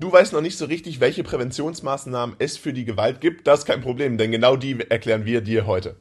Du weißt noch nicht so richtig, welche Präventionsmaßnahmen es für die Gewalt gibt. Das ist kein Problem, denn genau die erklären wir dir heute.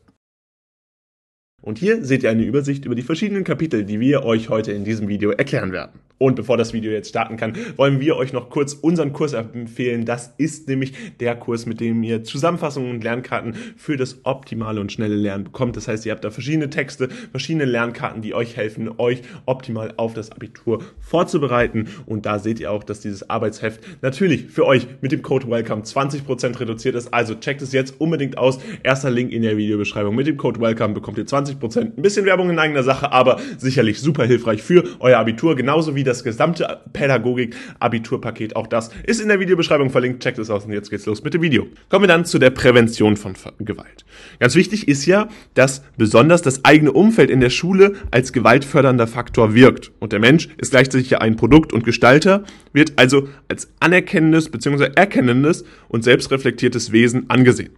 Und hier seht ihr eine Übersicht über die verschiedenen Kapitel, die wir euch heute in diesem Video erklären werden. Und bevor das Video jetzt starten kann, wollen wir euch noch kurz unseren Kurs empfehlen. Das ist nämlich der Kurs, mit dem ihr Zusammenfassungen und Lernkarten für das optimale und schnelle Lernen bekommt. Das heißt, ihr habt da verschiedene Texte, verschiedene Lernkarten, die euch helfen, euch optimal auf das Abitur vorzubereiten. Und da seht ihr auch, dass dieses Arbeitsheft natürlich für euch mit dem Code WELCOME 20% reduziert ist. Also checkt es jetzt unbedingt aus. Erster Link in der Videobeschreibung. Mit dem Code WELCOME bekommt ihr 20%. Ein bisschen Werbung in eigener Sache, aber sicherlich super hilfreich für euer Abitur, genauso wie das gesamte Pädagogik-Abiturpaket. Auch das ist in der Videobeschreibung verlinkt. Checkt es aus und jetzt geht's los mit dem Video. Kommen wir dann zu der Prävention von Gewalt. Ganz wichtig ist ja, dass besonders das eigene Umfeld in der Schule als gewaltfördernder Faktor wirkt. Und der Mensch ist gleichzeitig ja ein Produkt und Gestalter, wird also als anerkennendes bzw. erkennendes und selbstreflektiertes Wesen angesehen.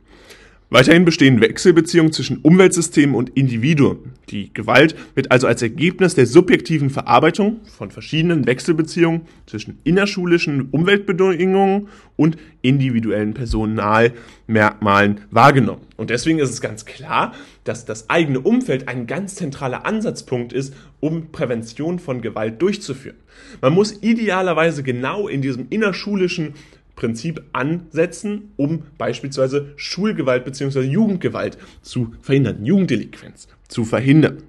Weiterhin bestehen Wechselbeziehungen zwischen Umweltsystemen und Individuen. Die Gewalt wird also als Ergebnis der subjektiven Verarbeitung von verschiedenen Wechselbeziehungen zwischen innerschulischen Umweltbedingungen und individuellen Personalmerkmalen wahrgenommen. Und deswegen ist es ganz klar, dass das eigene Umfeld ein ganz zentraler Ansatzpunkt ist, um Prävention von Gewalt durchzuführen. Man muss idealerweise genau in diesem innerschulischen Prinzip ansetzen, um beispielsweise Schulgewalt bzw. Jugendgewalt zu verhindern, Jugenddelinquenz zu verhindern.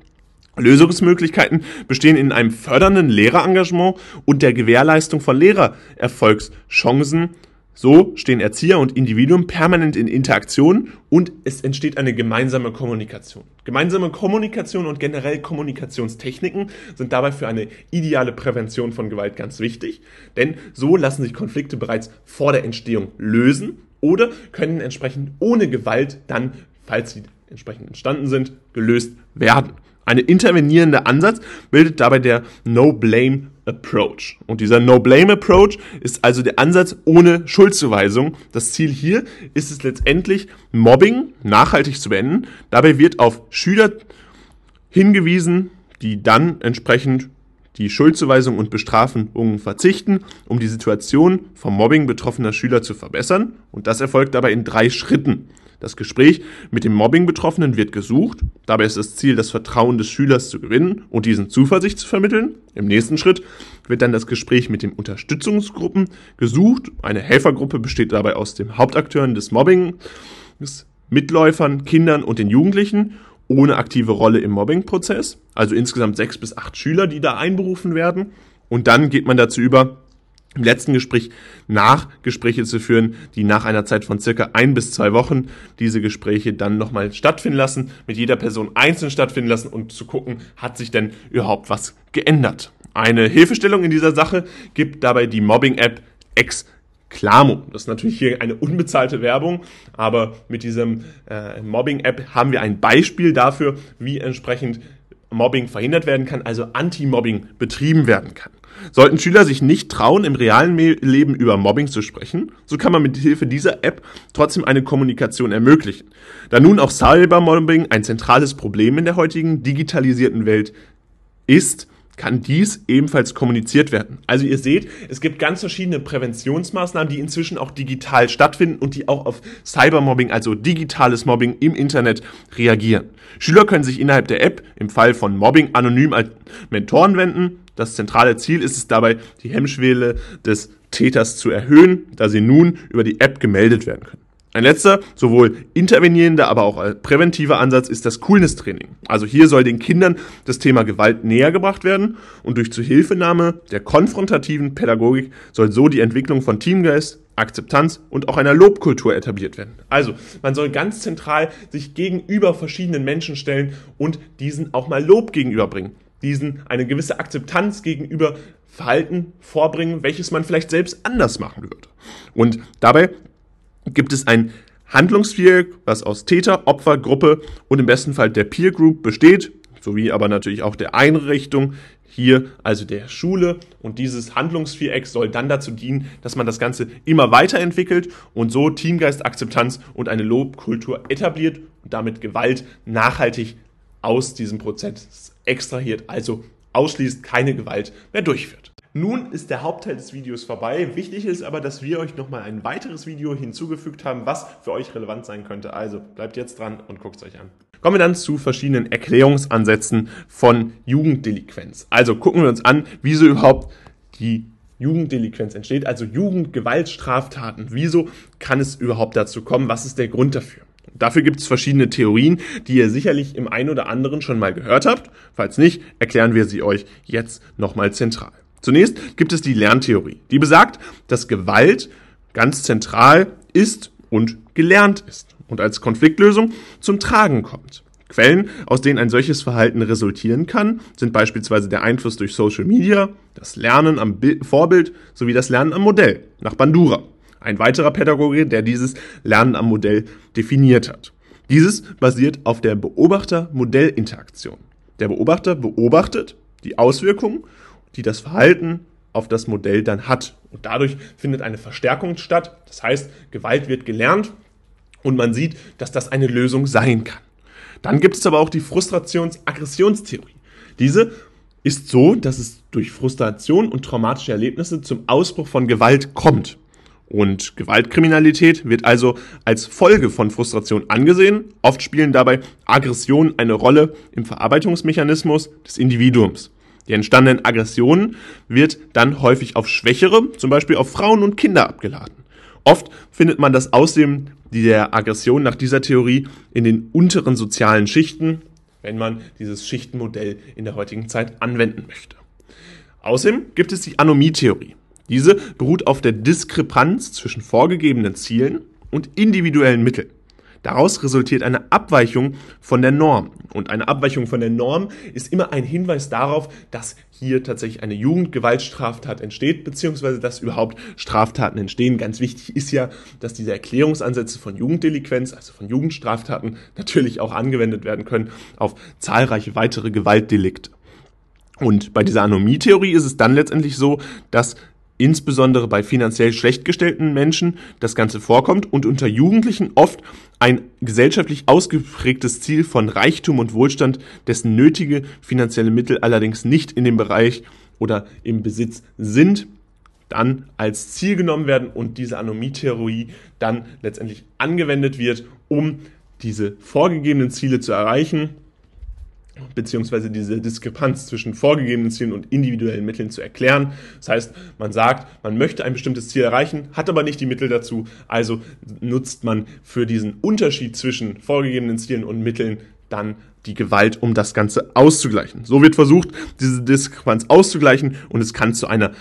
Lösungsmöglichkeiten bestehen in einem fördernden Lehrerengagement und der Gewährleistung von Lehrererfolgschancen so stehen Erzieher und Individuum permanent in Interaktion und es entsteht eine gemeinsame Kommunikation. Gemeinsame Kommunikation und generell Kommunikationstechniken sind dabei für eine ideale Prävention von Gewalt ganz wichtig, denn so lassen sich Konflikte bereits vor der Entstehung lösen oder können entsprechend ohne Gewalt dann, falls sie entsprechend entstanden sind, gelöst werden. Eine intervenierende Ansatz bildet dabei der No-Blame Approach. Und dieser No-Blame Approach ist also der Ansatz ohne Schuldzuweisung. Das Ziel hier ist es letztendlich, Mobbing nachhaltig zu beenden. Dabei wird auf Schüler hingewiesen, die dann entsprechend die Schuldzuweisung und Bestrafungen verzichten, um die Situation vom Mobbing betroffener Schüler zu verbessern. Und das erfolgt dabei in drei Schritten. Das Gespräch mit dem Mobbing-Betroffenen wird gesucht. Dabei ist das Ziel, das Vertrauen des Schülers zu gewinnen und diesen Zuversicht zu vermitteln. Im nächsten Schritt wird dann das Gespräch mit den Unterstützungsgruppen gesucht. Eine Helfergruppe besteht dabei aus den Hauptakteuren des Mobbings, Mitläufern, Kindern und den Jugendlichen ohne aktive Rolle im Mobbing-Prozess. Also insgesamt sechs bis acht Schüler, die da einberufen werden. Und dann geht man dazu über, im letzten Gespräch Nachgespräche zu führen, die nach einer Zeit von circa ein bis zwei Wochen diese Gespräche dann nochmal stattfinden lassen, mit jeder Person einzeln stattfinden lassen und zu gucken, hat sich denn überhaupt was geändert. Eine Hilfestellung in dieser Sache gibt dabei die Mobbing-App Exclamo. Das ist natürlich hier eine unbezahlte Werbung, aber mit diesem äh, Mobbing-App haben wir ein Beispiel dafür, wie entsprechend Mobbing verhindert werden kann, also Anti-Mobbing betrieben werden kann. Sollten Schüler sich nicht trauen, im realen Leben über Mobbing zu sprechen, so kann man mit Hilfe dieser App trotzdem eine Kommunikation ermöglichen. Da nun auch Cybermobbing ein zentrales Problem in der heutigen digitalisierten Welt ist, kann dies ebenfalls kommuniziert werden. Also ihr seht, es gibt ganz verschiedene Präventionsmaßnahmen, die inzwischen auch digital stattfinden und die auch auf Cybermobbing, also digitales Mobbing im Internet reagieren. Schüler können sich innerhalb der App im Fall von Mobbing anonym als Mentoren wenden. Das zentrale Ziel ist es dabei, die Hemmschwelle des Täters zu erhöhen, da sie nun über die App gemeldet werden können. Ein letzter, sowohl intervenierender, aber auch präventiver Ansatz ist das Coolness-Training. Also hier soll den Kindern das Thema Gewalt näher gebracht werden und durch Zuhilfenahme der konfrontativen Pädagogik soll so die Entwicklung von Teamgeist, Akzeptanz und auch einer Lobkultur etabliert werden. Also, man soll ganz zentral sich gegenüber verschiedenen Menschen stellen und diesen auch mal Lob gegenüberbringen. Diesen eine gewisse Akzeptanz gegenüber Verhalten vorbringen, welches man vielleicht selbst anders machen würde. Und dabei gibt es ein Handlungsviereck, was aus Täter, Opfer, Gruppe und im besten Fall der Peer Group besteht, sowie aber natürlich auch der Einrichtung, hier also der Schule. Und dieses Handlungsviereck soll dann dazu dienen, dass man das Ganze immer weiterentwickelt und so Teamgeist, Akzeptanz und eine Lobkultur etabliert und damit Gewalt nachhaltig aus diesem Prozess extrahiert, also ausschließt, keine Gewalt mehr durchführt. Nun ist der Hauptteil des Videos vorbei. Wichtig ist aber, dass wir euch nochmal ein weiteres Video hinzugefügt haben, was für euch relevant sein könnte. Also bleibt jetzt dran und guckt es euch an. Kommen wir dann zu verschiedenen Erklärungsansätzen von Jugenddelinquenz. Also gucken wir uns an, wieso überhaupt die Jugenddelinquenz entsteht, also Jugendgewaltstraftaten. Wieso kann es überhaupt dazu kommen? Was ist der Grund dafür? Dafür gibt es verschiedene Theorien, die ihr sicherlich im einen oder anderen schon mal gehört habt. Falls nicht, erklären wir sie euch jetzt nochmal zentral. Zunächst gibt es die Lerntheorie, die besagt, dass Gewalt ganz zentral ist und gelernt ist und als Konfliktlösung zum Tragen kommt. Quellen, aus denen ein solches Verhalten resultieren kann, sind beispielsweise der Einfluss durch Social Media, das Lernen am Vorbild sowie das Lernen am Modell nach Bandura. Ein weiterer Pädagoge, der dieses Lernen am Modell definiert hat. Dieses basiert auf der Beobachter-Modell-Interaktion. Der Beobachter beobachtet die Auswirkungen die das Verhalten auf das Modell dann hat. Und dadurch findet eine Verstärkung statt. Das heißt, Gewalt wird gelernt und man sieht, dass das eine Lösung sein kann. Dann gibt es aber auch die Frustrations-Aggressionstheorie. Diese ist so, dass es durch Frustration und traumatische Erlebnisse zum Ausbruch von Gewalt kommt. Und Gewaltkriminalität wird also als Folge von Frustration angesehen. Oft spielen dabei Aggressionen eine Rolle im Verarbeitungsmechanismus des Individuums. Die entstandenen Aggressionen wird dann häufig auf Schwächere, zum Beispiel auf Frauen und Kinder abgeladen. Oft findet man das Aussehen der Aggression nach dieser Theorie in den unteren sozialen Schichten, wenn man dieses Schichtenmodell in der heutigen Zeit anwenden möchte. Außerdem gibt es die Anomie-Theorie. Diese beruht auf der Diskrepanz zwischen vorgegebenen Zielen und individuellen Mitteln. Daraus resultiert eine Abweichung von der Norm. Und eine Abweichung von der Norm ist immer ein Hinweis darauf, dass hier tatsächlich eine Jugendgewaltstraftat entsteht, beziehungsweise dass überhaupt Straftaten entstehen. Ganz wichtig ist ja, dass diese Erklärungsansätze von Jugenddelinquenz, also von Jugendstraftaten, natürlich auch angewendet werden können auf zahlreiche weitere Gewaltdelikte. Und bei dieser Anomie-Theorie ist es dann letztendlich so, dass insbesondere bei finanziell schlecht gestellten Menschen das Ganze vorkommt und unter Jugendlichen oft ein gesellschaftlich ausgeprägtes Ziel von Reichtum und Wohlstand, dessen nötige finanzielle Mittel allerdings nicht in dem Bereich oder im Besitz sind, dann als Ziel genommen werden und diese Anomie-Theorie dann letztendlich angewendet wird, um diese vorgegebenen Ziele zu erreichen beziehungsweise diese Diskrepanz zwischen vorgegebenen Zielen und individuellen Mitteln zu erklären. Das heißt, man sagt, man möchte ein bestimmtes Ziel erreichen, hat aber nicht die Mittel dazu, also nutzt man für diesen Unterschied zwischen vorgegebenen Zielen und Mitteln dann die Gewalt, um das Ganze auszugleichen. So wird versucht, diese Diskrepanz auszugleichen und es kann zu einer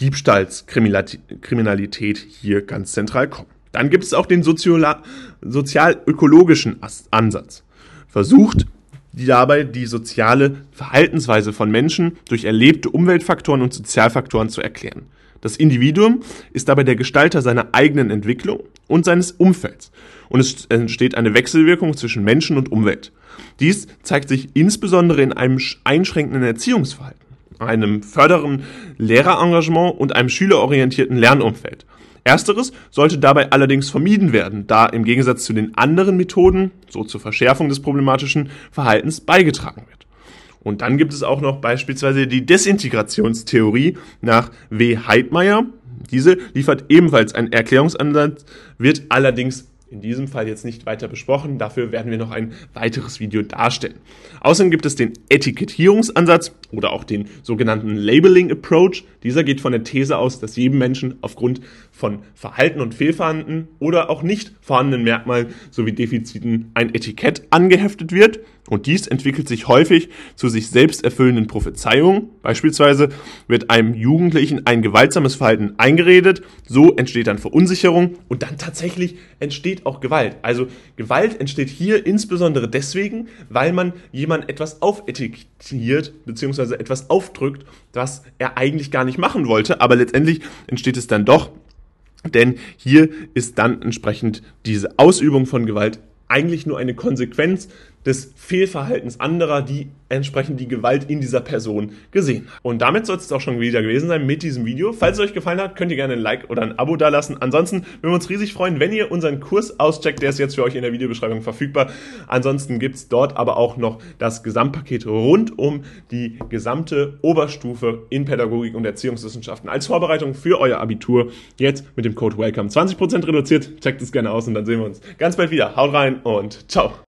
Diebstahlskriminalität hier ganz zentral kommen. Dann gibt es auch den sozial-ökologischen Ansatz. Versucht, die dabei die soziale Verhaltensweise von Menschen durch erlebte Umweltfaktoren und Sozialfaktoren zu erklären. Das Individuum ist dabei der Gestalter seiner eigenen Entwicklung und seines Umfelds. Und es entsteht eine Wechselwirkung zwischen Menschen und Umwelt. Dies zeigt sich insbesondere in einem einschränkenden Erziehungsverhalten, einem fördernden Lehrerengagement und einem schülerorientierten Lernumfeld. Ersteres sollte dabei allerdings vermieden werden, da im Gegensatz zu den anderen Methoden so zur Verschärfung des problematischen Verhaltens beigetragen wird. Und dann gibt es auch noch beispielsweise die Desintegrationstheorie nach W. Heidmeier. Diese liefert ebenfalls einen Erklärungsansatz, wird allerdings in diesem Fall jetzt nicht weiter besprochen. Dafür werden wir noch ein weiteres Video darstellen. Außerdem gibt es den Etikettierungsansatz oder auch den sogenannten Labeling Approach. Dieser geht von der These aus, dass jedem Menschen aufgrund von Verhalten und Fehlverhalten oder auch nicht vorhandenen Merkmalen sowie Defiziten ein Etikett angeheftet wird. Und dies entwickelt sich häufig zu sich selbst erfüllenden Prophezeiungen. Beispielsweise wird einem Jugendlichen ein gewaltsames Verhalten eingeredet, so entsteht dann Verunsicherung und dann tatsächlich entsteht auch Gewalt. Also Gewalt entsteht hier insbesondere deswegen, weil man jemand etwas aufetikettiert bzw. etwas aufdrückt, was er eigentlich gar nicht machen wollte, aber letztendlich entsteht es dann doch. Denn hier ist dann entsprechend diese Ausübung von Gewalt eigentlich nur eine Konsequenz des Fehlverhaltens anderer, die entsprechend die Gewalt in dieser Person gesehen haben. Und damit soll es auch schon wieder gewesen sein mit diesem Video. Falls es euch gefallen hat, könnt ihr gerne ein Like oder ein Abo dalassen. Ansonsten würden wir uns riesig freuen, wenn ihr unseren Kurs auscheckt. Der ist jetzt für euch in der Videobeschreibung verfügbar. Ansonsten gibt's dort aber auch noch das Gesamtpaket rund um die gesamte Oberstufe in Pädagogik und Erziehungswissenschaften als Vorbereitung für euer Abitur. Jetzt mit dem Code WELCOME 20% reduziert. Checkt es gerne aus und dann sehen wir uns ganz bald wieder. Haut rein und ciao.